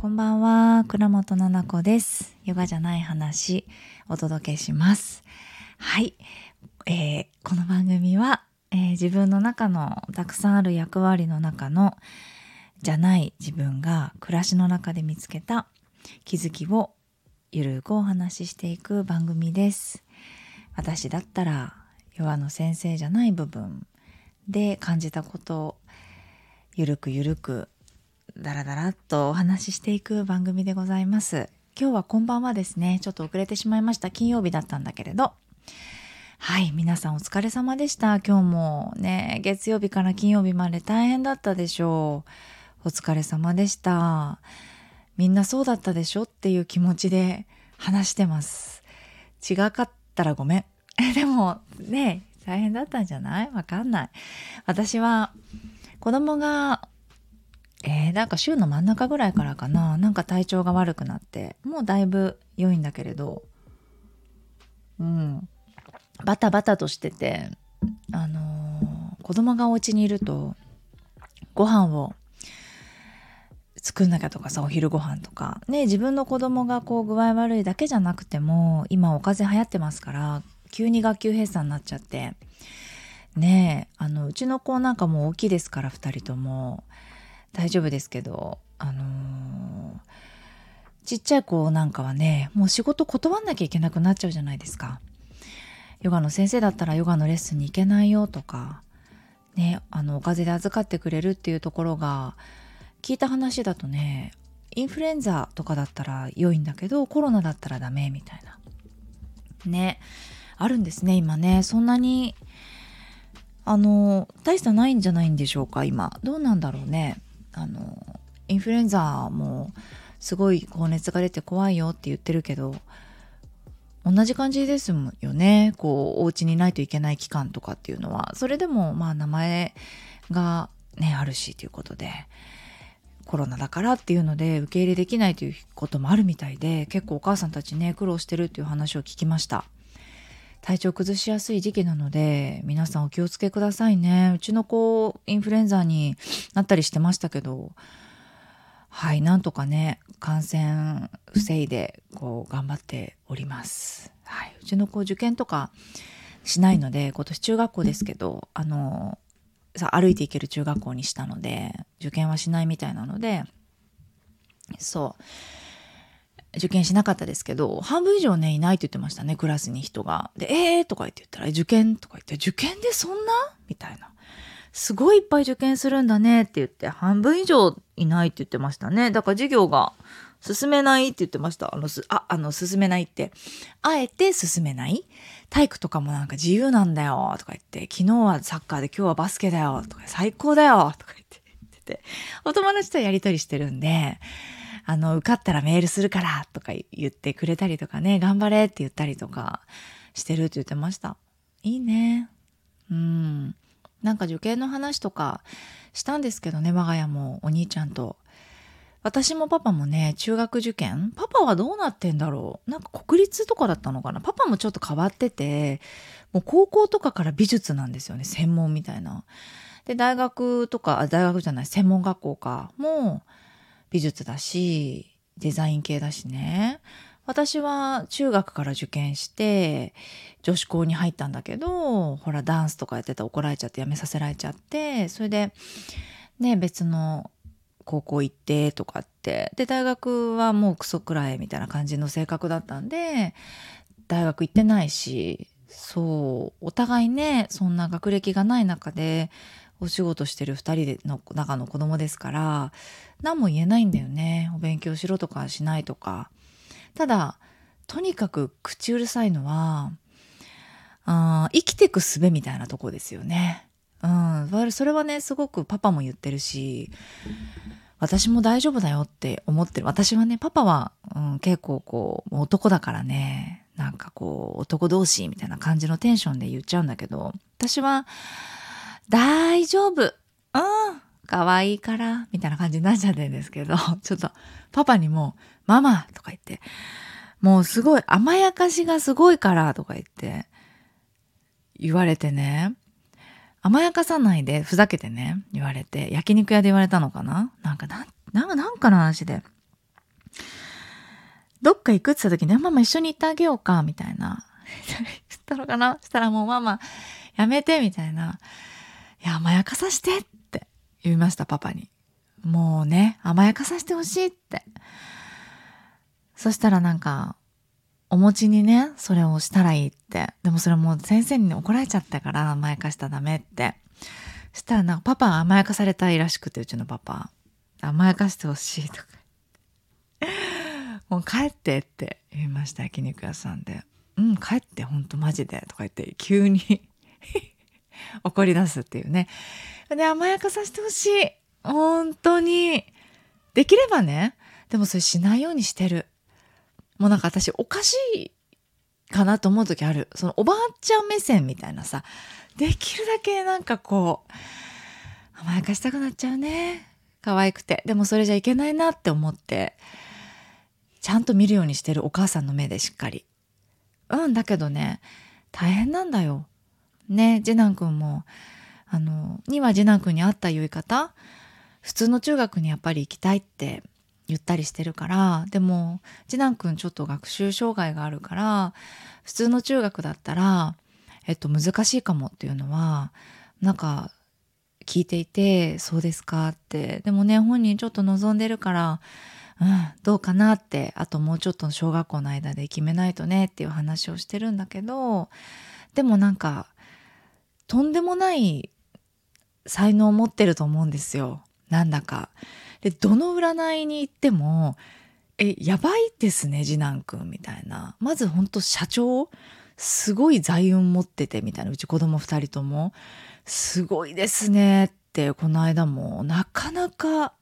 こんばんは、倉本奈々子です。ヨガじゃない話、お届けします。はい。えーこの番組は、えー自分の中のたくさんある役割の中の、じゃない自分が暮らしの中で見つけた気づきをゆるくお話ししていく番組です。私だったら、ヨガの先生じゃない部分で感じたことをゆるくゆるくだらだらとお話ししていく番組でございます。今日はこんばんはですね。ちょっと遅れてしまいました。金曜日だったんだけれど。はい、皆さんお疲れ様でした。今日もね、月曜日から金曜日まで大変だったでしょう。お疲れ様でした。みんなそうだったでしょっていう気持ちで話してます。違かったらごめん。でもね、大変だったんじゃない？わかんない。私は子供がえー、なんか週の真ん中ぐらいからかな。なんか体調が悪くなって。もうだいぶ良いんだけれど。うん。バタバタとしててあのー子供がお家にいるとご飯を作んなきゃとかさお昼ご飯とか。ね自分の子供がこう具合悪いだけじゃなくても今お風邪流行ってますから急に学級閉鎖になっちゃって。ねえあのうちの子なんかもう大きいですから2人とも。大丈夫ですけどあのーちっちゃい子なんかはねもう仕事断んなきゃいけなくなっちゃうじゃないですか。ヨガの先生だったらヨガのレッスンに行けないよとかねあのお風邪で預かってくれるっていうところが聞いた話だとねインフルエンザとかだったら良いんだけどコロナだったらダメみたいな。ねあるんですね今ね。そんなにあの大差ないんじゃないんでしょうか今。どうなんだろうね。あのインフルエンザもすごい高熱が出て怖いよって言ってるけど同じ感じですよね。こうお家にいないといけない期間とかっていうのは。それでもまあ名前がねあるしということでコロナだからっていうので受け入れできないということもあるみたいで結構お母さんたちね苦労してるっていう話を聞きました。体調崩しやすい時期なので皆さんお気をつけくださいね。うちの子インフルエンザになったりしてましたけどはいなんとかね感染防いでこう頑張っております、はい、うちの子受験とかしないので今年中学校ですけどあのさ歩いて行ける中学校にしたので受験はしないみたいなのでそう。受験しなかったですけど半分以上ねいないって言ってましたねクラスに人が。で「えー」とか言って言ったら「受験?」とか言って「受験でそんな?」みたいな。すごいいっぱい受験するんだねって言って半分以上いないって言ってましたね。だから授業が進めないって言ってました。あの、す、あ、あの、進めないって。あえて進めない体育とかもなんか自由なんだよとか言って、昨日はサッカーで今日はバスケだよとか、最高だよとか言って、言ってて、お友達とやりとりしてるんで、あの、受かったらメールするからとか言ってくれたりとかね、頑張れって言ったりとかしてるって言ってました。いいね。うん。なんか受験の話とかしたんですけどね、我が家もお兄ちゃんと。私もパパもね、中学受験パパはどうなってんだろうなんか国立とかだったのかなパパもちょっと変わってて、もう高校とかから美術なんですよね、専門みたいな。で、大学とか、大学じゃない、専門学校か、もう美術だし、デザイン系だしね。私は中学から受験して女子校に入ったんだけどほらダンスとかやってたら怒られちゃってやめさせられちゃってそれでね別の高校行ってとかってで大学はもうクソくらいみたいな感じの性格だったんで大学行ってないしそうお互いねそんな学歴がない中でお仕事してる2人の中の子供ですから何も言えないんだよねお勉強しろとかしないとか。ただとにかく口うるさいのはあ生きてく術みたいなとこですよね。うん、それはねすごくパパも言ってるし私も大丈夫だよって思ってる私はねパパは、うん、結構こう男だからねなんかこう男同士みたいな感じのテンションで言っちゃうんだけど私は大丈夫。うん可愛いからみたいな感じになっちゃってるんですけど ちょっとパパにも「ママ」とか言ってもうすごい甘やかしがすごいからとか言って言われてね。甘やかさないでふざけてね言われて焼肉屋で言われたのかな？なんかなんなんかなんかの話で。どっか行くって言った時に、ママ一緒に行ってあげようか、みたいな。言ったのかな？したらもうママ、やめて、みたいな。いや、甘やかさしてって言いました、パパに。もうね、甘やかさせてほしいって。そしたらなんか、お餅にね、それをしたらいいって。でもそれもう先生に怒られちゃったから甘やかしたらダメって。したらなんかパパ甘やかされたいらしくて、うちのパパ。甘やかしてほしいとか。もう帰ってって言いました、焼肉屋さんで。うん、帰って、ほんとマジで。とか言って、急に怒り出すっていうね。で、甘やかさせてほしい。本当に。できればね。でもそれしないようにしてる。もうなんか私おかしいかなと思う時ある。そのおばあちゃん目線みたいなさ。できるだけなんかこう、甘やかしたくなっちゃうね。可愛くて。でもそれじゃいけないなって思って、ちゃんと見るようにしてるお母さんの目でしっかり。うん、だけどね、大変なんだよ。ね、次男くんも、あの、には次男くんに会った言い方、普通の中学にやっぱり行きたいって言ったりしてるからでも次男くんちょっと学習障害があるから普通の中学だったら、えっと、難しいかもっていうのはなんか聞いていて「そうですか」ってでもね本人ちょっと望んでるからうん、どうかなってあともうちょっと小学校の間で決めないとねっていう話をしてるんだけどでもなんかとんでもない才能を持ってると思うんですよ。なんだか。でどの占いに行っても「えやばいですね次男くん」みたいな。まずほんと社長すごい財運持っててみたいな。うち子供2人とも。すごいですねってこの間も。なかなか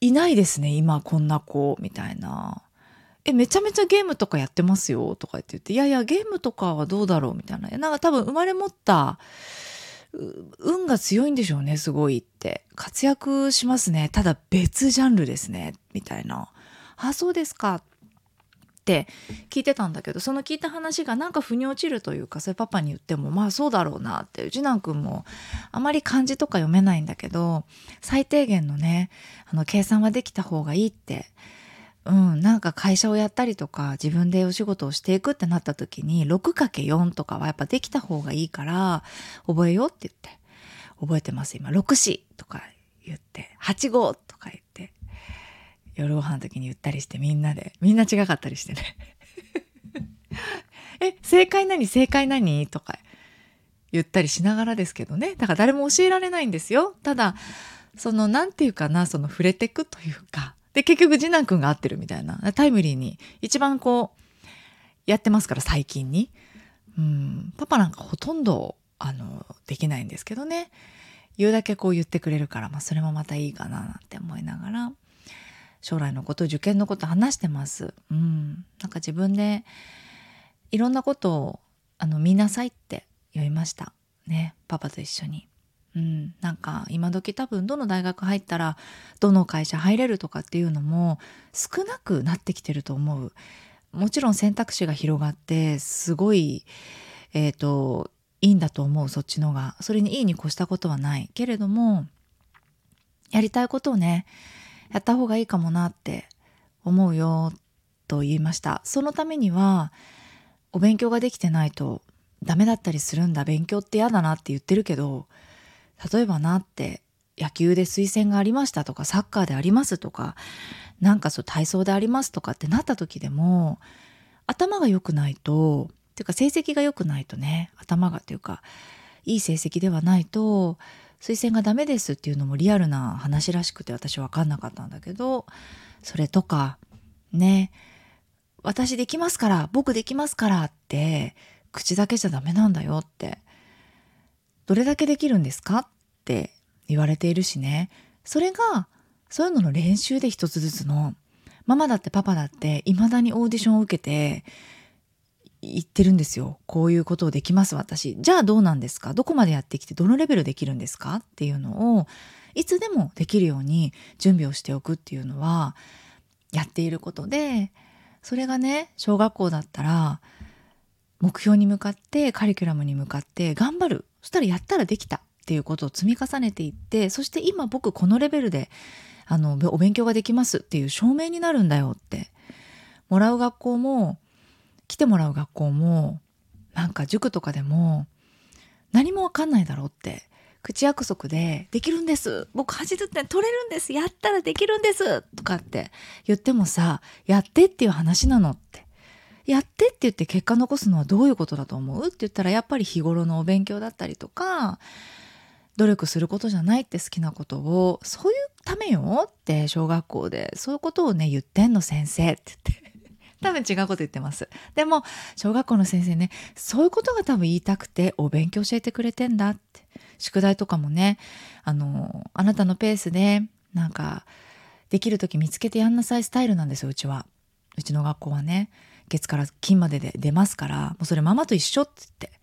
いないですね今こんな子みたいな。えめちゃめちゃゲームとかやってますよとかって言って。いやいやゲームとかはどうだろうみたいな。なんか多分生まれ持った運が強いんでしょうねすごいって。活躍しますね。ただ別ジャンルですねみたいな。あそうですか。って聞いてたんだけどその聞いた話がなんか腑に落ちるというかそれパパに言ってもまあそうだろうなって次男くんもあまり漢字とか読めないんだけど最低限のねあの計算はできた方がいいってうん、なんか会社をやったりとか自分でお仕事をしていくってなった時に 6×4 とかはやっぱできた方がいいから覚えようって言って覚えてます今。64とか言って85とか言って夜ご飯の時に言ったりしてみんなでみんな違かったりしてね。え正解何？正解何？とか言ったりしながらですけどね。だから誰も教えられないんですよ。ただその何て言うかなその触れてくというかで、結局次男くんが合ってるみたいな、タイムリーに、一番こう、やってますから、最近に。うん、パパなんかほとんど、あの、できないんですけどね。言うだけこう言ってくれるから、まあ、それもまたいいかな、なんて思いながら、将来のこと、受験のこと話してます。うん。なんか自分で、いろんなことを、あの、見なさいって言いました。ね。パパと一緒に。うん、なんか今時多分どの大学入ったらどの会社入れるとかっていうのも少なくなってきてると思う。もちろん選択肢が広がってすごい、えっ、ー、といいんだと思うそっちのが。それにいいに越したことはないけれどもやりたいことをねやった方がいいかもなって思うよと言いました。そのためにはお勉強ができてないとダメだったりするんだ。勉強って嫌だなって言ってるけど例えばなって野球で推薦がありましたとかサッカーでありますとかなんかそう体操でありますとかってなった時でも頭が良くないとっていうか成績が良くないとね頭がっていうかいい成績ではないと推薦がダメですっていうのもリアルな話らしくて私分かんなかったんだけどそれとかね私できますから僕できますからって口だけじゃダメなんだよってどれだけできるんですか？って言われているしね。それが、そういうのの練習で一つずつの、ママだってパパだって未だにオーディションを受けて言ってるんですよ。こういうことをできます私。じゃあどうなんですか？どこまでやってきてどのレベルできるんですか？っていうのをいつでもできるように準備をしておくっていうのはやっていることでそれがね小学校だったら目標に向かってカリキュラムに向かって頑張るそしたらやったらできたっていうことを積み重ねていってそして今僕このレベルであのお勉強ができますっていう証明になるんだよって。もらう学校も来てもらう学校もなんか塾とかでも何もわかんないだろうって口約束で「できるんです僕80点取れるんですやったらできるんです」とかって言ってもさ「やって」っていう話なのって。やってって言って結果残すのはどういうことだと思う？って言ったらやっぱり日頃のお勉強だったりとか努力することじゃないって好きなことをそういうためよって小学校でそういうことをね言ってんの先生って言って 多分違うこと言ってます。でも、小学校の先生ね、そういうことが多分言いたくて、お勉強教えてくれてんだって。宿題とかもね、あの、あなたのペースで、なんか、できる時見つけてやんなさいスタイルなんですよ、うちは。うちの学校はね。月から金までで出ますから、もうそれママと一緒って言って。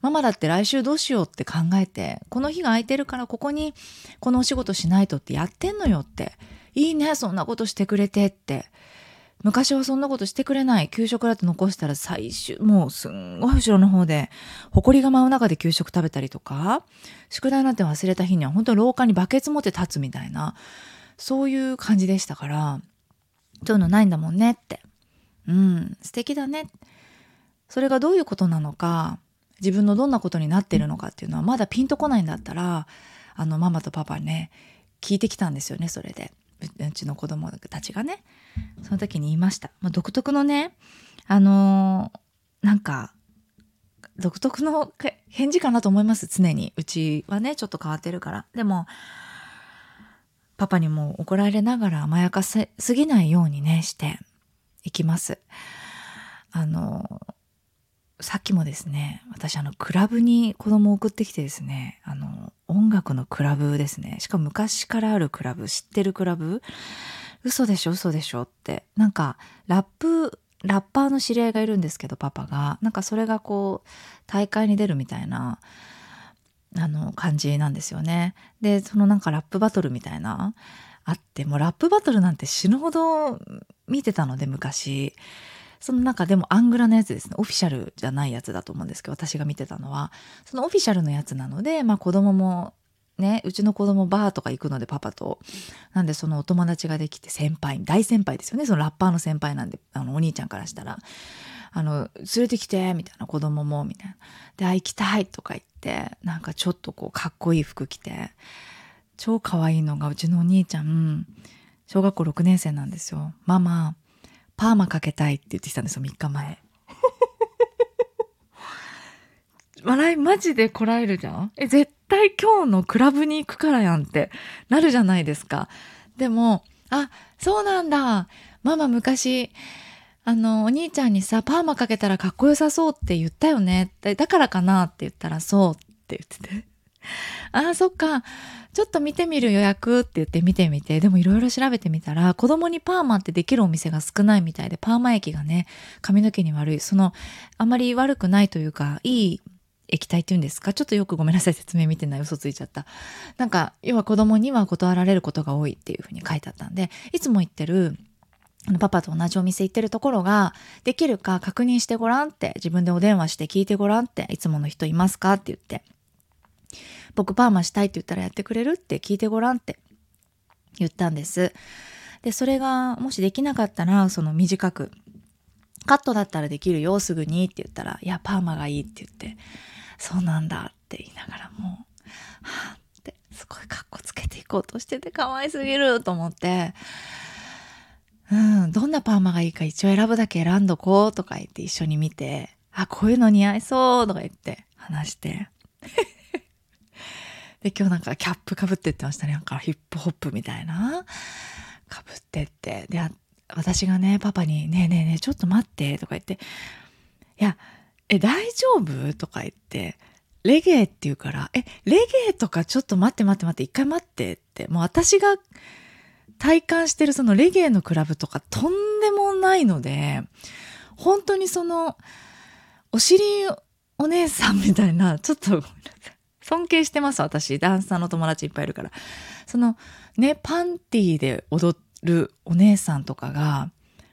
ママだって来週どうしようって考えて、この日が空いてるからここにこのお仕事しないとってやってんのよって。いいね、そんなことしてくれてって。昔はそんなことしてくれない。給食だって残したら最終、もうすんごい後ろの方で、埃が舞う中で給食食べたりとか、宿題なんて忘れた日には本当廊下にバケツ持って立つみたいな、そういう感じでしたから、そういうのないんだもんねって。うん、素敵だね。それがどういうことなのか、自分のどんなことになってるのかっていうのはまだピンとこないんだったら、あの、ママとパパね、聞いてきたんですよね、それで。うちの子供たちがね。その時に言いました、まあ、独特のねあのー、なんか独特の返事かなと思います常に。うちはねちょっと変わってるから。でもパパにも怒られながら甘やかせすぎないようにねして。いきます。あのさっきもですね私あのクラブに子供を送ってきてですねあの音楽のクラブですね。しかも昔からあるクラブ知ってるクラブ？嘘でしょ？嘘でしょ？って。なんかラップラッパーの知り合いがいるんですけどパパが。なんかそれがこう大会に出るみたいなあの感じなんですよね。でそのなんかラップバトルみたいなあってもうラップバトルなんて死ぬほど見てたので昔。その中でもアングラのやつですね。オフィシャルじゃないやつだと思うんですけど私が見てたのは。そのオフィシャルのやつなのでまあ子供もねうちの子供バーとか行くのでパパと。なんでそのお友達ができて先輩大先輩ですよね。そのラッパーの先輩なんであのお兄ちゃんからしたら。あの連れてきてみたいな。子供もみたいな。であ行きたいとか言ってなんかちょっとこうかっこいい服着て。超可愛いのがうちのお兄ちゃん小学校6年生なんですよママパーマかけたいって言ってきたんですよ、3日前。笑いマジでこらえるじゃん？え、絶対今日のクラブに行くからやんってなるじゃないですか。でも、あ、そうなんだ。ママ昔、あの、お兄ちゃんにさ、パーマかけたらかっこよさそうって言ったよね。だからかなって言ったら、そうって言ってて。ああ、そっか。ちょっと見てみる予約って言って見てみて、でもいろいろ調べてみたら、子供にパーマってできるお店が少ないみたいで、パーマ液がね、髪の毛に悪い。その、あまり悪くないというか、いい液体っていうんですか？ちょっとよくごめんなさい、説明見てない。嘘ついちゃった。なんか、要は子供には断られることが多いっていうふうに書いてあったんで、いつも言ってる、パパと同じお店行ってるところができるか確認してごらんって自分でお電話して聞いてごらんっていつもの人いますか？って言って僕パーマしたいって言ったらやってくれる？って聞いてごらんって。言ったんです。で、それがもしできなかったら、その短く、カットだったらできるよ、すぐにって言ったら、いや、パーマがいいって言って、そうなんだって言いながらもう、はぁって、すごいカッコつけていこうとしてて可愛すぎると思って、うん、どんなパーマがいいか一応選ぶだけ選んどこうとか言って一緒に見て、あ、こういうの似合いそうとか言って話して、で、今日なんかキャップかぶってってましたね。なんかヒップホップみたいな。かぶってって。で、私がね、パパに、ねえねえねえ、ちょっと待って、とか言って、いや、え、大丈夫とか言って、レゲエって言うから、え、レゲエとかちょっと待って待って待って、一回待ってって、もう私が体感してるそのレゲエのクラブとかとんでもないので、本当にその、お尻お姉さんみたいな、ちょっとごめんなさい。尊敬してます、私。ダンサーの友達いっぱいいるから。その、ね、パンティーで踊るお姉さんとかが、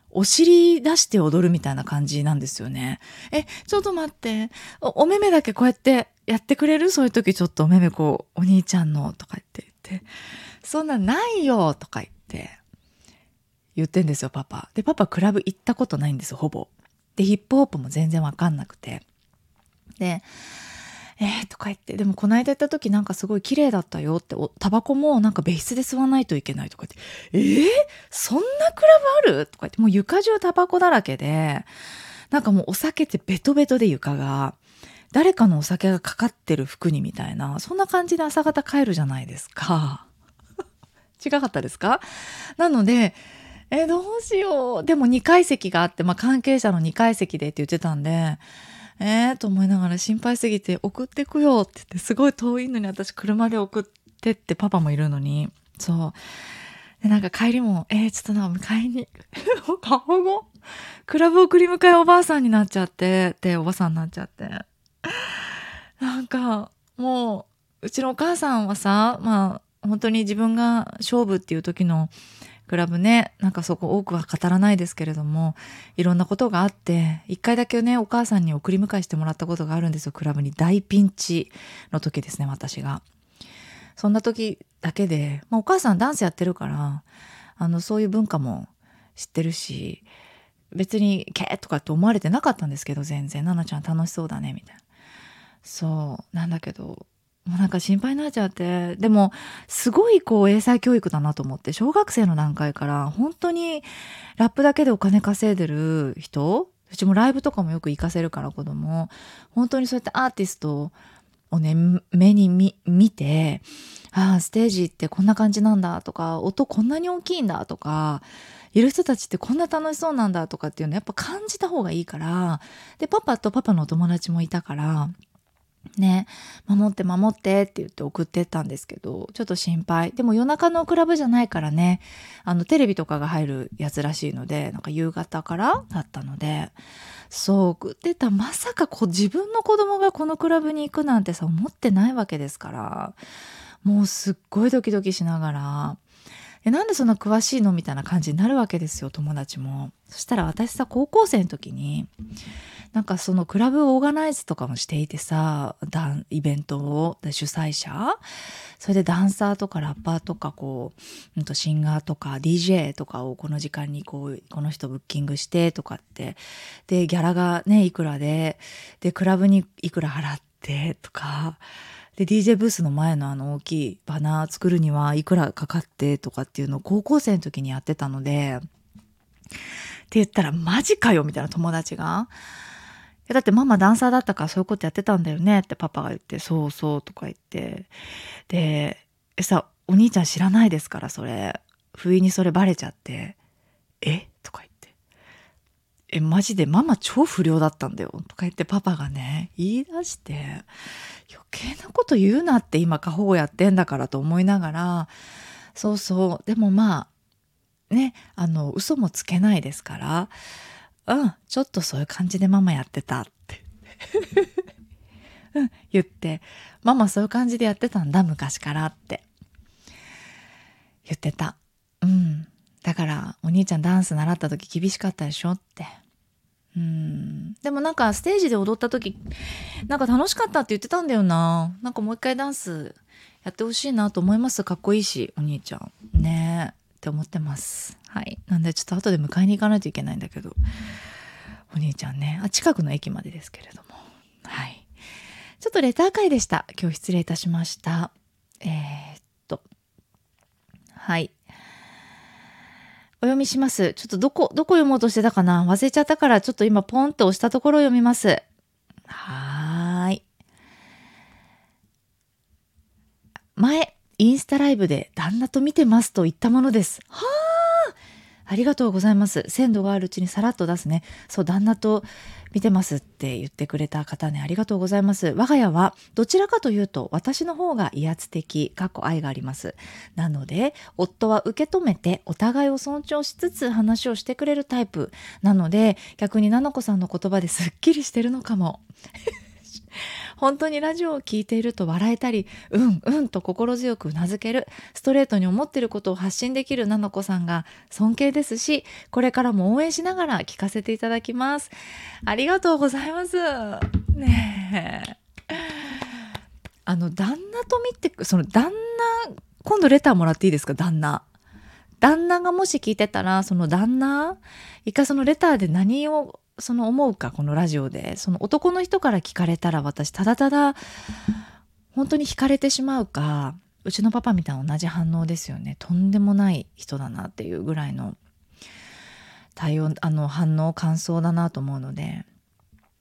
お尻出して踊るみたいな感じなんですよね。え、ちょっと待ってお。お目目だけこうやってやってくれる？そういう時ちょっとお目目こう、お兄ちゃんのとか言って言って。そんなないよとか言って言ってんですよパパでパパクラブ行ったことないんですよほぼでヒップホップも全然わかんなくてでえー、とか言って、でもこの間行った時なんかすごい綺麗だったよって、タバコもなんか別室で吸わないといけないとか言って、えー、そんなクラブある？とか言って、もう床中タバコだらけで、なんかもうお酒ってベトベトで床が、誰かのお酒がかかってる服にみたいな、そんな感じで朝方帰るじゃないですか。違かったですか？なので、えどうしよう。でも2階席があって、まあ関係者の2階席でって言ってたんで、えーと思いながら心配すぎて送ってくよって言ってすごい遠いのに私車で送ってってパパもいるのに。そう。でなんか帰りもえー、ちょっとな迎えに顔もクラブ送り迎えおばあさんになっちゃってでおばさんになっちゃって。なんかもううちのお母さんはさまあ本当に自分が勝負っていう時のクラブね、なんかそこ多くは語らないですけれども、いろんなことがあって、一回だけね、お母さんに送り迎えしてもらったことがあるんですよ、クラブに。大ピンチの時ですね、私が。そんな時だけで、まあ、お母さんダンスやってるから、あの、そういう文化も知ってるし、別に、けーとかって思われてなかったんですけど、全然。ななちゃん楽しそうだね、みたいな。そう、なんだけど、もうなんか心配になっちゃって。でも、すごいこう英才教育だなと思って、小学生の段階から本当にラップだけでお金稼いでる人、うちもライブとかもよく行かせるから子供、本当にそうやってアーティストをね、目に見て、ああ、ステージってこんな感じなんだとか、音こんなに大きいんだとか、いる人たちってこんな楽しそうなんだとかっていうのやっぱ感じた方がいいから、で、パパとパパのお友達もいたから、ね、守って守ってって言って送ってったんですけど、ちょっと心配。でも夜中のクラブじゃないからね、あのテレビとかが入るやつらしいので、なんか夕方からだったので、そう、送ってた。まさかこう自分の子供がこのクラブに行くなんてさ、思ってないわけですから、もうすっごいドキドキしながら、えなんでそんな詳しいのみたいな感じになるわけですよ友達も。そしたら私さ高校生の時になんかそのクラブオーガナイズとかもしていてさイベントを主催者？それでダンサーとかラッパーとかこう、うん、とシンガーとか DJ とかをこの時間にこうこの人ブッキングしてとかって。でギャラがねいくらででクラブにいくら払ってとか。で、DJ ブースの前のあの大きいバナー作るにはいくらかかってとかっていうのを高校生の時にやってたので、って言ったらマジかよみたいな友達が。いやだってママダンサーだったからそういうことやってたんだよねってパパが言って、そうそうとか言って。で、さ、お兄ちゃん知らないですからそれ。不意にそれバレちゃって、え？え、マジでママ超不良だったんだよとか言ってパパがね、言い出して、余計なこと言うなって今過保護やってんだからと思いながらそうそうでもまあねあの嘘もつけないですからうんちょっとそういう感じでママやってたって。うん、言ってママそういう感じでやってたんだ昔からって。言ってた。うん。だからお兄ちゃんダンス習った時厳しかったでしょって。うん。でもなんかステージで踊った時なんか楽しかったって言ってたんだよな。なんかもう一回ダンスやってほしいなと思います。かっこいいしお兄ちゃん。ね。えって思ってます。はい。なんでちょっと後で迎えに行かないといけないんだけど。お兄ちゃんね。あ近くの駅までですけれども。はい。ちょっとレター会でした。今日失礼いたしました。えー、っと。はい。お読みします。ちょっとどこ、どこ読もうとしてたかな？忘れちゃったから、ちょっと今ポンと押したところを読みます。はーい。前、インスタライブで旦那と見てますと言ったものです。はあありがとうございます。鮮度があるうちにさらっと出すね。そう、旦那と見てますって言ってくれた方ね、ありがとうございます。我が家はどちらかというと私の方が威圧的、過去愛があります。なので、夫は受け止めてお互いを尊重しつつ話をしてくれるタイプ。なので、逆に菜々子さんの言葉ですっきりしてるのかも。本当にラジオを聴いていると笑えたり、うんうんと心強く頷ける、ストレートに思っていることを発信できるなのこさんが尊敬ですし、これからも応援しながら聞かせていただきます。ありがとうございます。ねえ。あの、旦那と見て、その旦那、今度レターもらっていいですか？旦那。旦那がもし聞いてたら、その旦那、一回そのレターで何をその思うか、このラジオで。その男の人から聞かれたら私、ただただ、本当に惹かれてしまうか、うちのパパみたいな同じ反応ですよね。とんでもない人だなっていうぐらいの対応、あの反応、感想だなと思うので、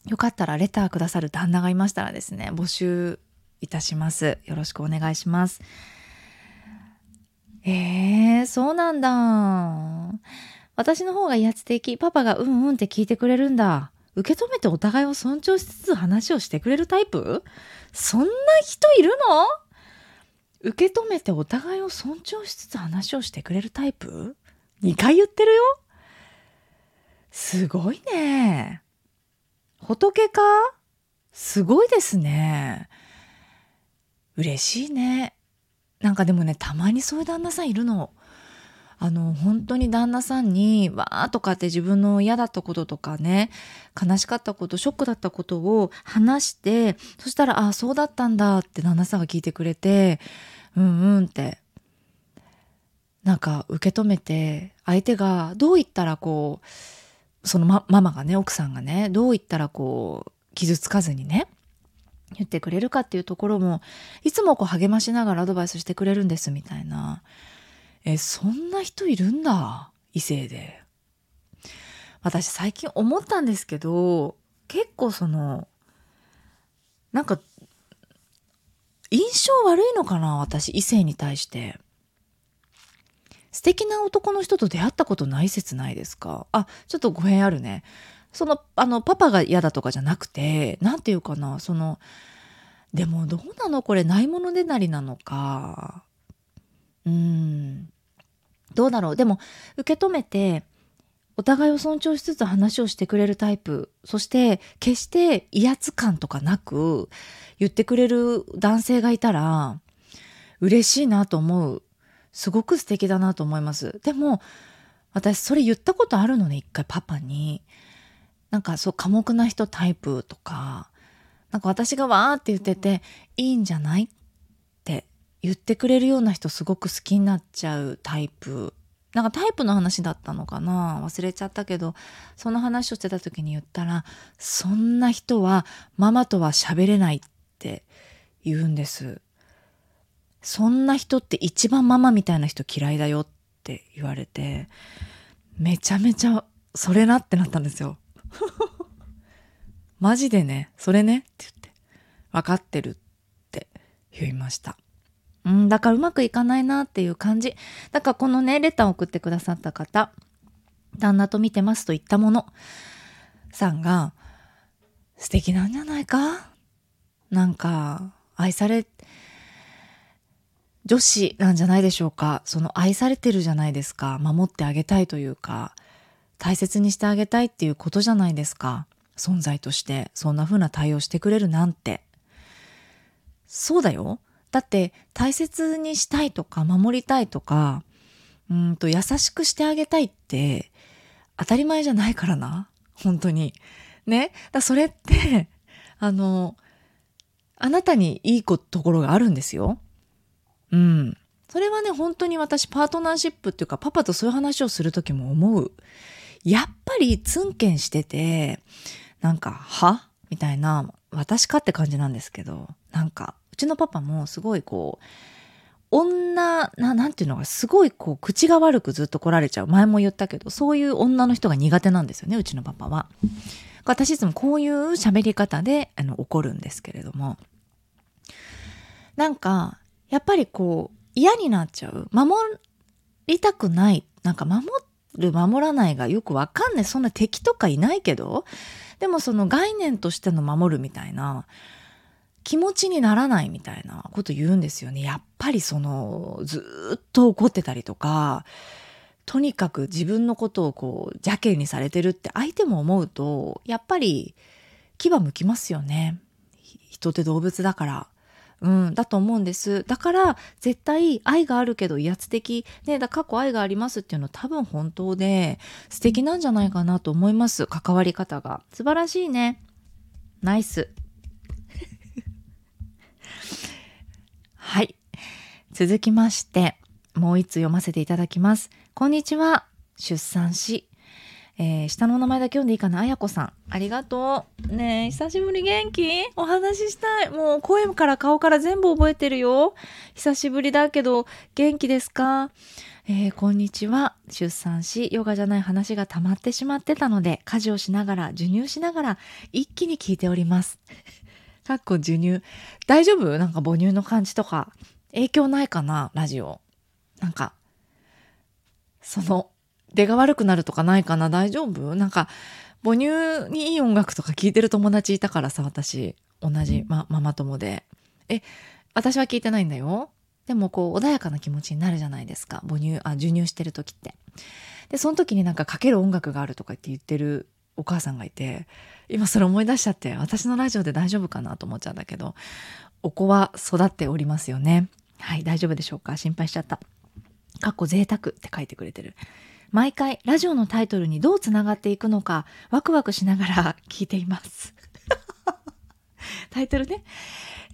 よかったらレターくださる旦那がいましたらですね、募集いたします。よろしくお願いします。えー、そうなんだ。私の方が威圧的、パパがうんうんって聞いてくれるんだ。受け止めてお互いを尊重しつつ話をしてくれるタイプ？そんな人いるの？受け止めてお互いを尊重しつつ話をしてくれるタイプ ?2 回言ってるよ？すごいね。仏か？すごいですね。嬉しいね。なんかでもね、たまにそういう旦那さんいるの。あの、本当に旦那さんに、わーとかって自分の嫌だったこととかね、悲しかったこと、ショックだったことを話して、そしたら、ああ、そうだったんだって旦那さんが聞いてくれて、うんうんって、なんか受け止めて、相手がどう言ったらこう、そのマママがね、奥さんがね、どう言ったらこう、傷つかずにね、言ってくれるかっていうところも、いつもこう励ましながらアドバイスしてくれるんですみたいな。え、そんな人いるんだ？異性で。私最近思ったんですけど、結構その、なんか、印象悪いのかな？私、異性に対して。素敵な男の人と出会ったことない説ないですか？あ、ちょっと語弊あるね。その、あの、パパが嫌だとかじゃなくて、なんていうかな、その、でもどうなの？これないものでなりなのか。うん。どうだろうでも、受け止めて、お互いを尊重しつつ話をしてくれるタイプ。そして、決して威圧感とかなく言ってくれる男性がいたら、嬉しいなと思う。すごく素敵だなと思います。でも、私それ言ったことあるのね、一回パパに。なんかそう、寡黙な人タイプとか、なんか私がわーって言ってて、いいんじゃない？言ってくれるような人すごく好きになっちゃうタイプ。なんかタイプの話だったのかな？忘れちゃったけど、その話をしてた時に言ったら、そんな人はママとは喋れないって言うんです。そんな人って一番ママみたいな人嫌いだよって言われて、めちゃめちゃそれなってなったんですよ。マジでね、それね？って言って、分かってるって言いました。うん、だからうまくいかないなっていう感じ。だからこのね、レターを送ってくださった方、旦那と見てますと言ったもの、さんが、素敵なんじゃないか？なんか、愛され、女子なんじゃないでしょうか？その愛されてるじゃないですか？守ってあげたいというか、大切にしてあげたいっていうことじゃないですか？存在として、そんな風な対応してくれるなんて。そうだよ。だって大切にしたいとか守りたいとか、うんと優しくしてあげたいって当たり前じゃないからな。本当に。ね。だそれって、あの、あなたにいいところがあるんですよ。うん。それはね、本当に私パートナーシップっていうかパパとそういう話をする時も思う。やっぱりツンケンしてて、なんか、は？みたいな、私かって感じなんですけど、なんか、うちのパパもすごいこう、女、な、なんていうのがすごいこう、口が悪くずっと来られちゃう。前も言ったけど、そういう女の人が苦手なんですよね、うちのパパは。私いつもこういう喋り方で、あの、怒るんですけれども。なんか、やっぱりこう、嫌になっちゃう。守りたくない。なんか守る、守らないがよくわかんない。そんな敵とかいないけど、でもその概念としての守るみたいな、気持ちにならないみたいなこと言うんですよね。やっぱりその、ずっと怒ってたりとか、とにかく自分のことをこう、邪気にされてるって相手も思うと、やっぱり牙向きますよね。人って動物だから。うん、だと思うんです。だから、絶対愛があるけど威圧的。ね、だ過去愛がありますっていうのは多分本当で素敵なんじゃないかなと思います。関わり方が。素晴らしいね。ナイス。はい。続きまして、もう一つ読ませていただきます。こんにちは。出産し、えー、下のお名前だけ読んでいいかな？あやこさん。ありがとう。ねえ、久しぶり元気？お話ししたい。もう声から顔から全部覚えてるよ。久しぶりだけど、元気ですか？えー、こんにちは。出産し、ヨガじゃない話が溜まってしまってたので、家事をしながら、授乳しながら、一気に聞いております。かっこ授乳。大丈夫？なんか母乳の感じとか、影響ないかな？ラジオ。なんか、その、出が悪くなるとかないかな？大丈夫？なんか、母乳にいい音楽とか聞いてる友達いたからさ、私。同じ、ま、ママ友で。え、私は聞いてないんだよ。でもこう、穏やかな気持ちになるじゃないですか。母乳、あ、授乳してる時って。で、その時になんかかける音楽があるとかって言ってるお母さんがいて、今それ思い出しちゃって、私のラジオで大丈夫かなと思っちゃうんだけど、お子は育っておりますよね。はい、大丈夫でしょうか？心配しちゃった。かっこ贅沢って書いてくれてる。毎回ラジオのタイトルにどうつながっていくのかワクワクしながら 聞いています。タイトルね、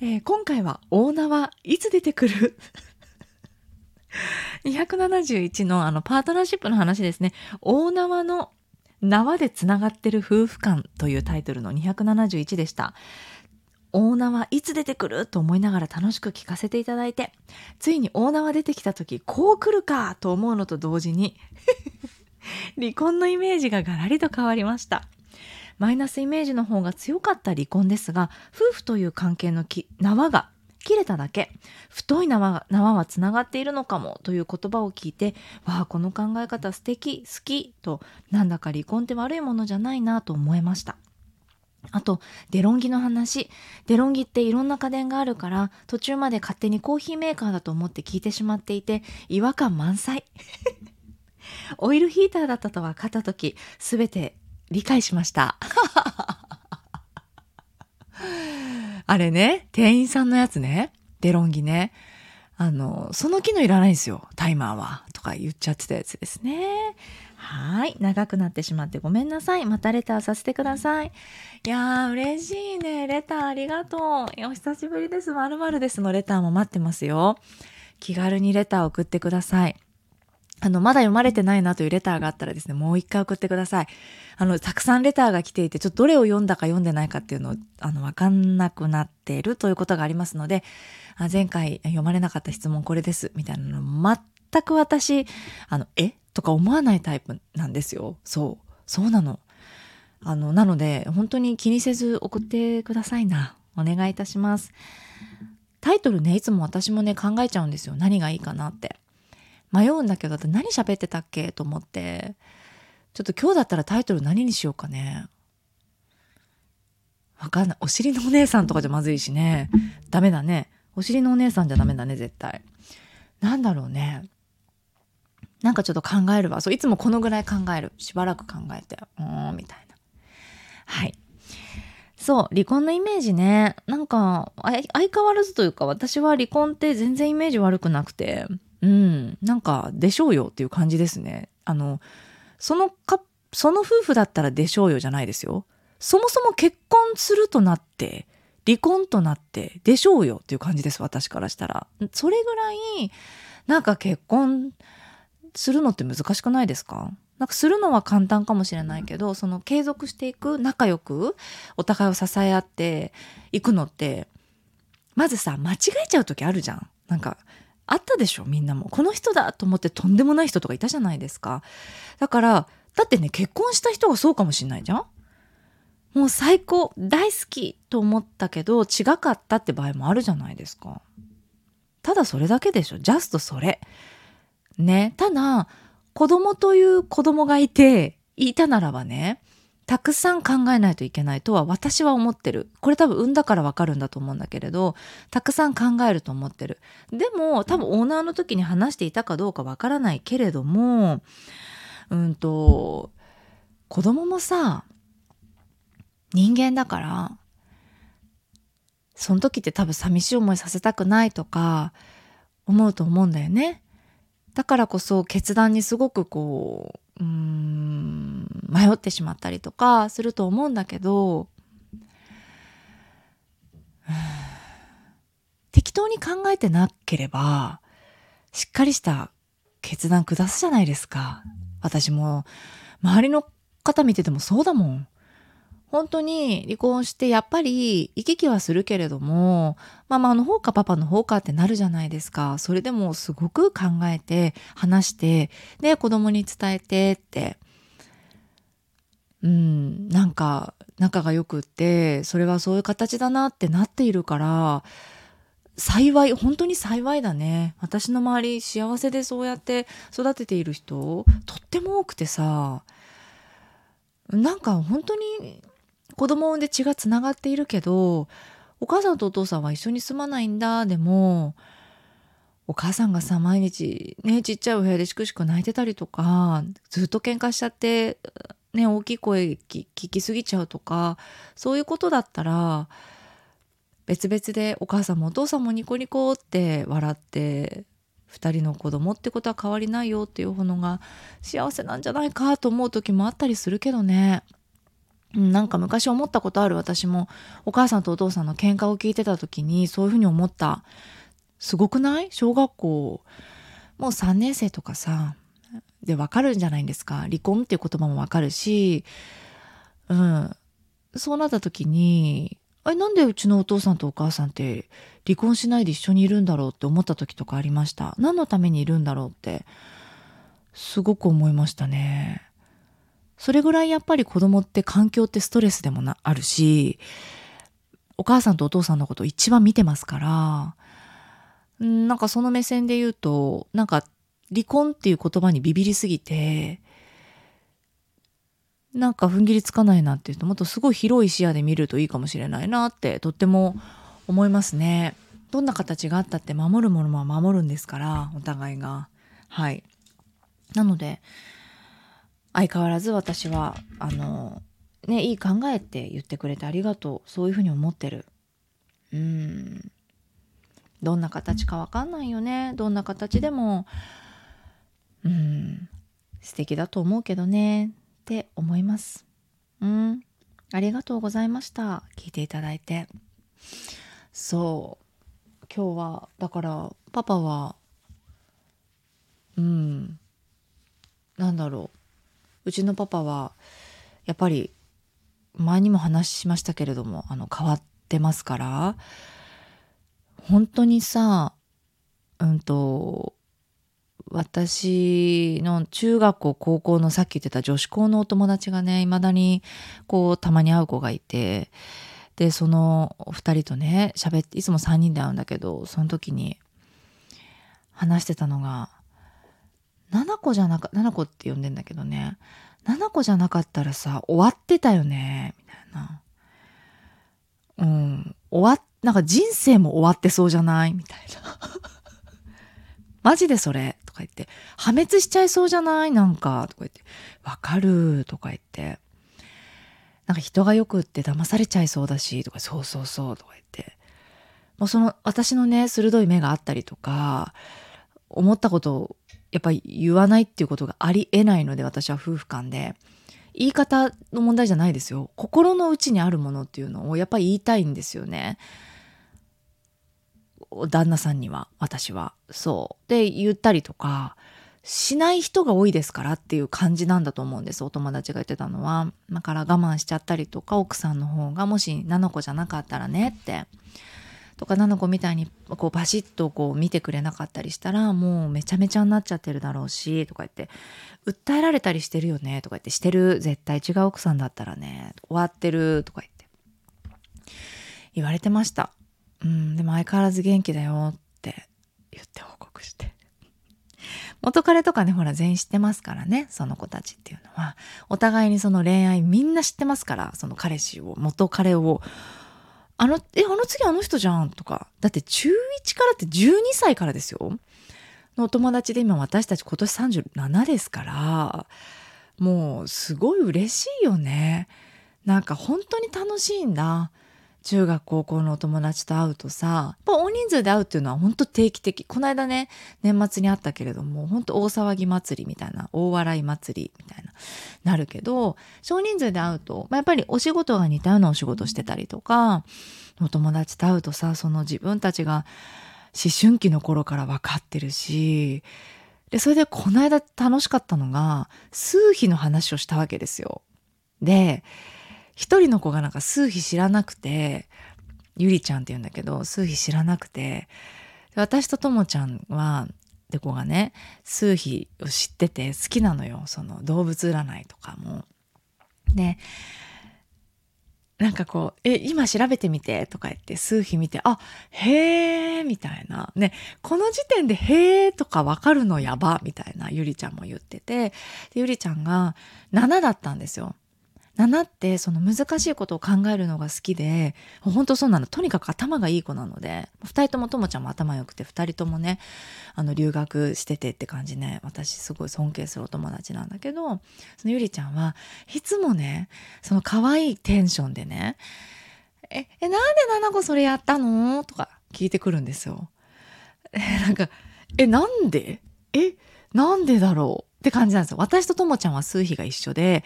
えー、今回は大縄いつ出てくる？271のあのパートナーシップの話ですね。大縄の縄でつながってる夫婦間というタイトルの271でした。大縄いつ出てくると思いながら楽しく聞かせていただいて、ついに大縄出てきた時、こう来るかと思うのと同時に 離婚のイメージがガラリと変わりました。マイナスイメージの方が強かった離婚ですが、夫婦という関係の縄が切れただけ、太い縄縄はつながっているのかもという言葉を聞いて、わあ、この考え方素敵、好きと、なんだか離婚って悪いものじゃないなと思えました。あと、デロンギの話。デロンギっていろんな家電があるから、途中まで勝手にコーヒーメーカーだと思って聞いてしまっていて、違和感満載。オイルヒーターだったと分かった時、すべて理解しました。あれね、店員さんのやつね、デロンギね。あの、その機能いらないんですよ、タイマーは。とか言っちゃってたやつですね。はい。長くなってしまってごめんなさい。またレターさせてください。いやー、嬉しいね。レターありがとう。お久しぶりです。まるですのレターも待ってますよ。気軽にレター送ってください。あの、まだ読まれてないなというレターがあったらですね、もう一回送ってください。あの、たくさんレターが来ていて、ちょっとどれを読んだか読んでないかっていうのを、あの、わかんなくなっているということがありますので、あ前回読まれなかった質問これです、みたいなの全く私、あの、え？とか思わないタイプなんですよ。そう。そうなの。あの、なので、本当に気にせず送ってくださいな。お願いいたします。タイトルね、いつも私もね、考えちゃうんですよ。何がいいかなって。迷うんだけど、何喋ってたっけ？と思って。ちょっと今日だったらタイトル何にしようかね。わかんない。お尻のお姉さんとかじゃまずいしね。ダメだね。お尻のお姉さんじゃダメだね、絶対。なんだろうね。なんかちょっと考えるわ。そう、いつもこのぐらい考える。しばらく考えて。うーん、みたいな。はい。そう、離婚のイメージね。なんか、相変わらずというか、私は離婚って全然イメージ悪くなくて、うん、なんか、でしょうよっていう感じですね。あの、そのか、その夫婦だったらでしょうよじゃないですよ。そもそも結婚するとなって、離婚となって、でしょうよっていう感じです、私からしたら。それぐらい、なんか結婚、するのって難しくないですか？なんかするのは簡単かもしれないけどその継続していく仲良くお互いを支え合っていくのってまずさ間違えちゃう時あるじゃんなんかあったでしょみんなも。この人だと思ってとんでもない人とかいたじゃないですか。だからだってね結婚した人がそうかもしんないじゃん。もう最高大好きと思ったけど違かったって場合もあるじゃないですか。ただそれだけでしょ。ジャストそれ。ね。ただ、子供という子供がいて、いたならばね、たくさん考えないといけないとは私は思ってる。これ多分産んだからわかるんだと思うんだけれど、たくさん考えると思ってる。でも多分オーナーの時に話していたかどうかわからないけれども、うんと、子供もさ、人間だから、その時って多分寂しい思いさせたくないとか思うと思うんだよね。だからこそ決断にすごくこう、ーん、迷ってしまったりとかすると思うんだけど、適当に考えてなければ、しっかりした決断下すじゃないですか。私も周りの方見ててもそうだもん。本当に離婚してやっぱり行き来はするけれどもママの方かパパの方かってなるじゃないですか。それでもすごく考えて話してで子供に伝えてって。うんなんか仲が良くってそれはそういう形だなってなっているから幸い本当に幸いだね。私の周り幸せでそうやって育てている人とっても多くてさなんか本当に子供を産んで血がつながっているけどお母さんとお父さんは一緒に住まないんだでもお母さんがさ毎日ねちっちゃいお部屋でしくしく泣いてたりとかずっと喧嘩しちゃってね大きい声聞きすぎちゃうとかそういうことだったら別々でお母さんもお父さんもニコニコって笑って2人の子供ってことは変わりないよっていうものが幸せなんじゃないかと思う時もあったりするけどね。なんか昔思ったことある。私もお母さんとお父さんの喧嘩を聞いてた時にそういうふうに思った。すごくない？小学校もう3年生とかさでわかるんじゃないんですか。離婚っていう言葉もわかるしうん。そうなった時にえなんでうちのお父さんとお母さんって離婚しないで一緒にいるんだろうって思った時とかありました。何のためにいるんだろうってすごく思いましたね。それぐらいやっぱり子供って環境ってストレスでもなあるし、お母さんとお父さんのこと一番見てますから、んなんかその目線で言うと、なんか離婚っていう言葉にビビりすぎて、なんか踏ん切りつかないなっていうともっとすごい広い視野で見るといいかもしれないなってとっても思いますね。どんな形があったって守るものは守るんですからお互いが。はい。なので相変わらず私はあのねいい考えって言ってくれてありがとうそういうふうに思ってる。うん。どんな形かわかんないよね。どんな形でもうん。素敵だと思うけどね。って思います。うん。ありがとうございました。聞いていただいて。そう。今日はだからパパはうん。なんだろう。うちのパパはやっぱり前にも話しましたけれどもあの変わってますから本当にさうんと私の中学校高校のさっき言ってた女子校のお友達がねいまだにこうたまに会う子がいてでその2人とね喋っていつも3人で会うんだけどその時に話してたのが七子じゃなか、七子って呼んでんだけどね、七子じゃなかったらさ、終わってたよね、みたいな。うん、終わっ、なんか人生も終わってそうじゃないみたいな。マジでそれとか言って、破滅しちゃいそうじゃないなんか、とか言って、わかるとか言って、なんか人がよくって騙されちゃいそうだし、とか、そうそうそうとか言って、もうその私のね、鋭い目があったりとか、思ったことやっぱり言わないっていうことがありえないので私は夫婦間で。言い方の問題じゃないですよ。心の内にあるものっていうのをやっぱり言いたいんですよね。旦那さんには私は。そう。で言ったりとかしない人が多いですからっていう感じなんだと思うんです。お友達が言ってたのは。だから我慢しちゃったりとか奥さんの方がもし菜々子じゃなかったらねって。とか菜々子みたいにこうバシッとこう見てくれなかったりしたらもうめちゃめちゃになっちゃってるだろうしとか言って訴えられたりしてるよねとか言ってしてる絶対違う奥さんだったらね終わってるとか言って言われてました。うんでも相変わらず元気だよって言って報告して。元彼とかねほら全員知ってますからねその子たちっていうのは。お互いにその恋愛みんな知ってますからその彼氏を元彼をあの、え、あの次あの人じゃんとか。だって中1からって12歳からですよ。のお友達で今私たち今年37ですから、もうすごい嬉しいよね。なんか本当に楽しいんだ。中学高校のお友達と会うとさ大人数で会うっていうのは本当定期的この間ね年末に会ったけれども本当大騒ぎ祭りみたいな大笑い祭りみたいななるけど少人数で会うと、まあ、やっぱりお仕事が似たようなお仕事してたりとかお友達と会うとさその自分たちが思春期の頃から分かってるしで、それでこの間楽しかったのが、数秘の話をしたわけですよ。で、一人の子がなんか数秘知らなくて、ゆりちゃんって言うんだけど、数秘知らなくて、私とともちゃんは、って子がね、数秘を知ってて好きなのよ。その動物占いとかも。で、なんかこう、え、今調べてみてとか言って数日見て、あ、へーみたいな。ね、この時点でへーとかわかるのやばみたいなゆりちゃんも言ってて、ゆりちゃんが7だったんですよ。7ってその難しいことを考えるのが好きで本当そうなのとにかく頭がいい子なので2人ともともちゃんも頭良くて2人ともねあの留学しててって感じね私すごい尊敬するお友達なんだけどそのゆりちゃんはいつもねその可愛いテンションでね「ええなんで七子それやったの?」とか聞いてくるんですよ。なんか「えなんで？えなんでだろう?」って感じなんですよ。私とともちゃんは数比が一緒で、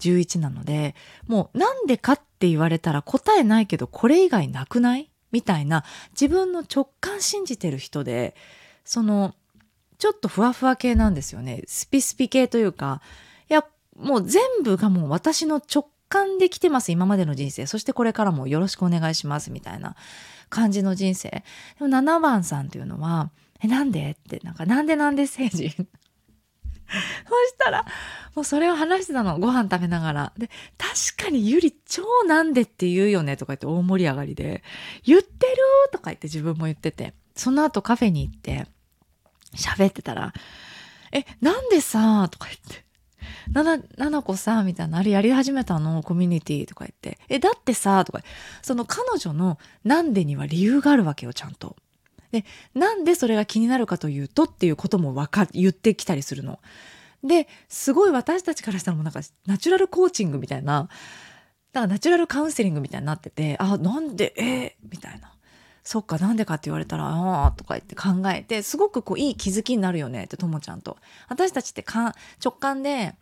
11なので、もうなんでかって言われたら答えないけどこれ以外なくない？みたいな自分の直感信じてる人で、その、ちょっとふわふわ系なんですよね。スピスピ系というか、いや、もう全部がもう私の直感で来てます、今までの人生。そしてこれからもよろしくお願いします、みたいな感じの人生。でも7番さんっていうのは、え、なんで？って、なんか、なんでなんで？星人 そしたら、もうそれを話してたの。ご飯食べながら。で、確かにゆり超なんでって言うよねとか言って大盛り上がりで、言ってるとか言って自分も言ってて。その後カフェに行って喋ってたら、え、なんでさ、とか言って。なな、ななこさ、みたいな、あれやり始めたの？コミュニティとか言って。え、だってさ、とか、その彼女のなんでには理由があるわけよ、ちゃんと。で、なんでそれが気になるかというとっていうこともわか、言ってきたりするの。で、すごい私たちからしたらもうなんかナチュラルコーチングみたいな、だからナチュラルカウンセリングみたいになってて、あ、なんで、え？ー、みたいな。そっか、なんでかって言われたら、ああ、とか言って考えて、すごくこういい気づきになるよねって、ともちゃんと。私たちってか直感で、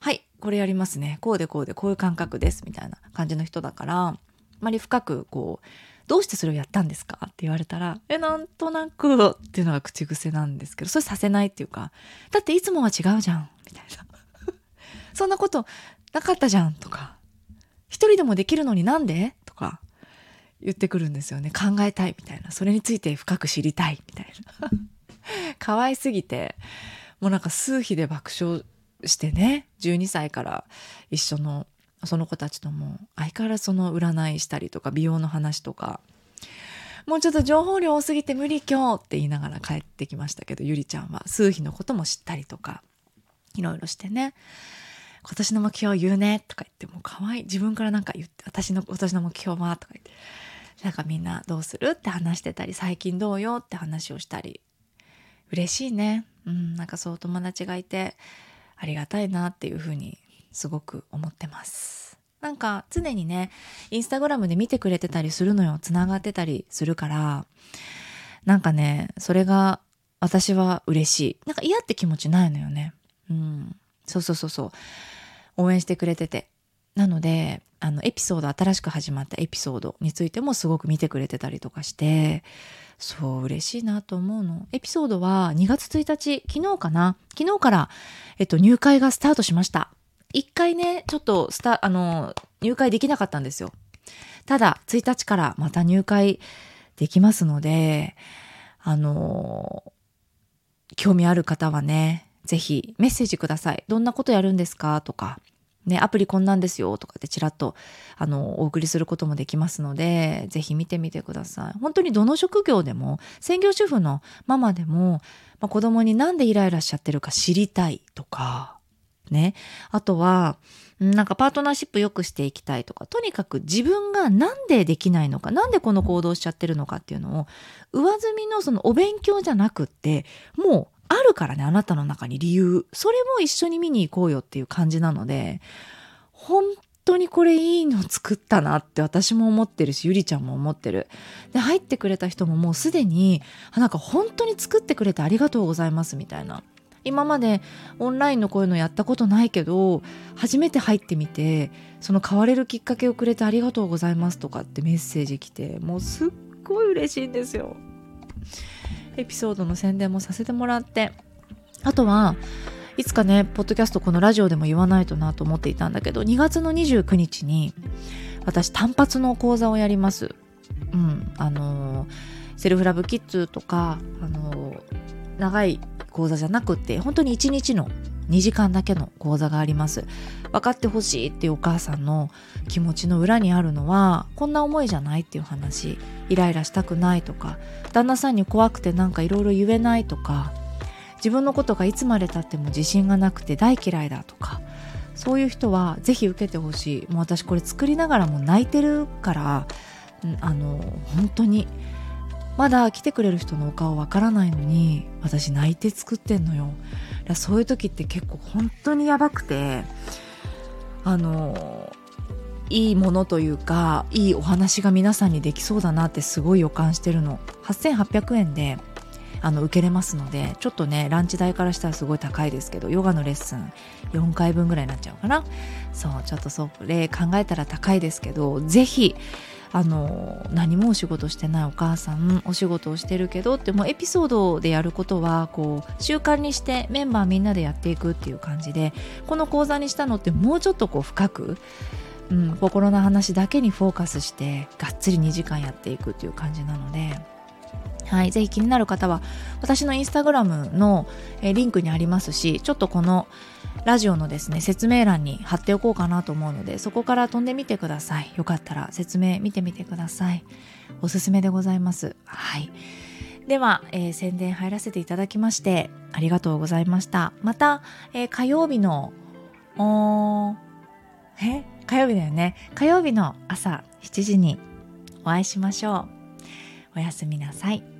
はい、これやりますね。こうでこうで、こういう感覚です。みたいな感じの人だから、あまり深くこう、どうしてそれをやったんですか？って言われたら、え、なんとなくっていうのが口癖なんですけど、それさせないっていうか、だっていつもは違うじゃん、みたいな。そんなことなかったじゃん、とか。一人でもできるのになんで？とか言ってくるんですよね。考えたい、みたいな。それについて深く知りたい、みたいな。可愛すぎて、もうなんか数日で爆笑してね、12歳から一緒のその子たちとも相変わらずその占いしたりとか美容の話とか。もうちょっと情報量多すぎて無理今日って言いながら帰ってきましたけどゆりちゃんは数日のことも知ったりとか。いろいろしてね。今年の目標言うねとか言ってもう可愛い。自分からなんか言って私の今年の目標はとか言って。なんかみんなどうするって話してたり最近どうよって話をしたり。嬉しいね。うんなんかそう友達がいてありがたいなっていうふうにすごく思ってます。なんか常にね、インスタグラムで見てくれてたりするのよ。つながってたりするから、なんかね、それが私は嬉しい。なんか嫌って気持ちないのよね。うん。そうそうそうそう。応援してくれてて。なので、あの、エピソード、新しく始まったエピソードについてもすごく見てくれてたりとかして、そう、嬉しいなと思うの。エピソードは2月1日、昨日かな？昨日から、えっと、入会がスタートしました。一回ね、ちょっとスタ、あの、入会できなかったんですよ。ただ、1日からまた入会できますので、あの、興味ある方はね、ぜひメッセージください。どんなことやるんですか？とか、ね、アプリこんなんですよとかってちらっと、あの、お送りすることもできますので、ぜひ見てみてください。本当にどの職業でも、専業主婦のママでも、まあ、子供になんでイライラしちゃってるか知りたいとか、ね。あとは、なんかパートナーシップ良くしていきたいとか、とにかく自分がなんでできないのか、なんでこの行動しちゃってるのかっていうのを、上積みのそのお勉強じゃなくって、もうあるからね、あなたの中に理由。それも一緒に見に行こうよっていう感じなので、本当にこれいいの作ったなって私も思ってるし、ゆりちゃんも思ってる。で、入ってくれた人ももうすでに、なんか本当に作ってくれてありがとうございますみたいな。今までオンラインのこういうのやったことないけど初めて入ってみてその変われるきっかけをくれてありがとうございますとかってメッセージ来てもうすっごい嬉しいんですよ。エピソードの宣伝もさせてもらってあとはいつかねポッドキャストこのラジオでも言わないとなと思っていたんだけど2月の29日に私単発の講座をやりますうんあのセルフラブキッズとかあの長い講座じゃなくって本当に1日の2時間だけの講座があります。分かってほしいっていうお母さんの気持ちの裏にあるのはこんな思いじゃないっていう話イライラしたくないとか旦那さんに怖くてなんかいろいろ言えないとか自分のことがいつまでたっても自信がなくて大嫌いだとかそういう人はぜひ受けてほしい。もう私これ作りながらも泣いてるからあの本当にまだ来てくれる人のお顔わからないのに私泣いて作ってんのよ。そういう時って結構本当にやばくてあのいいものというかいいお話が皆さんにできそうだなってすごい予感してるの。8800円であの受けれますのでちょっとねランチ代からしたらすごい高いですけどヨガのレッスン4回分ぐらいになっちゃうかな。そうちょっとそれ考えたら高いですけどぜひあの何もお仕事してないお母さんお仕事をしてるけどってもうエピソードでやることはこう習慣にしてメンバーみんなでやっていくっていう感じでこの講座にしたのってもうちょっとこう深く、うん、心の話だけにフォーカスしてがっつり2時間やっていくっていう感じなので。はい、ぜひ気になる方は私のインスタグラムの、えリンクにありますしちょっとこのラジオのですね説明欄に貼っておこうかなと思うのでそこから飛んでみてください。よかったら説明見てみてください。おすすめでございます。はい。では、えー、宣伝入らせていただきましてありがとうございました。また、えー、火曜日のおえ？火曜日だよね。火曜日の朝7時にお会いしましょう。おやすみなさい。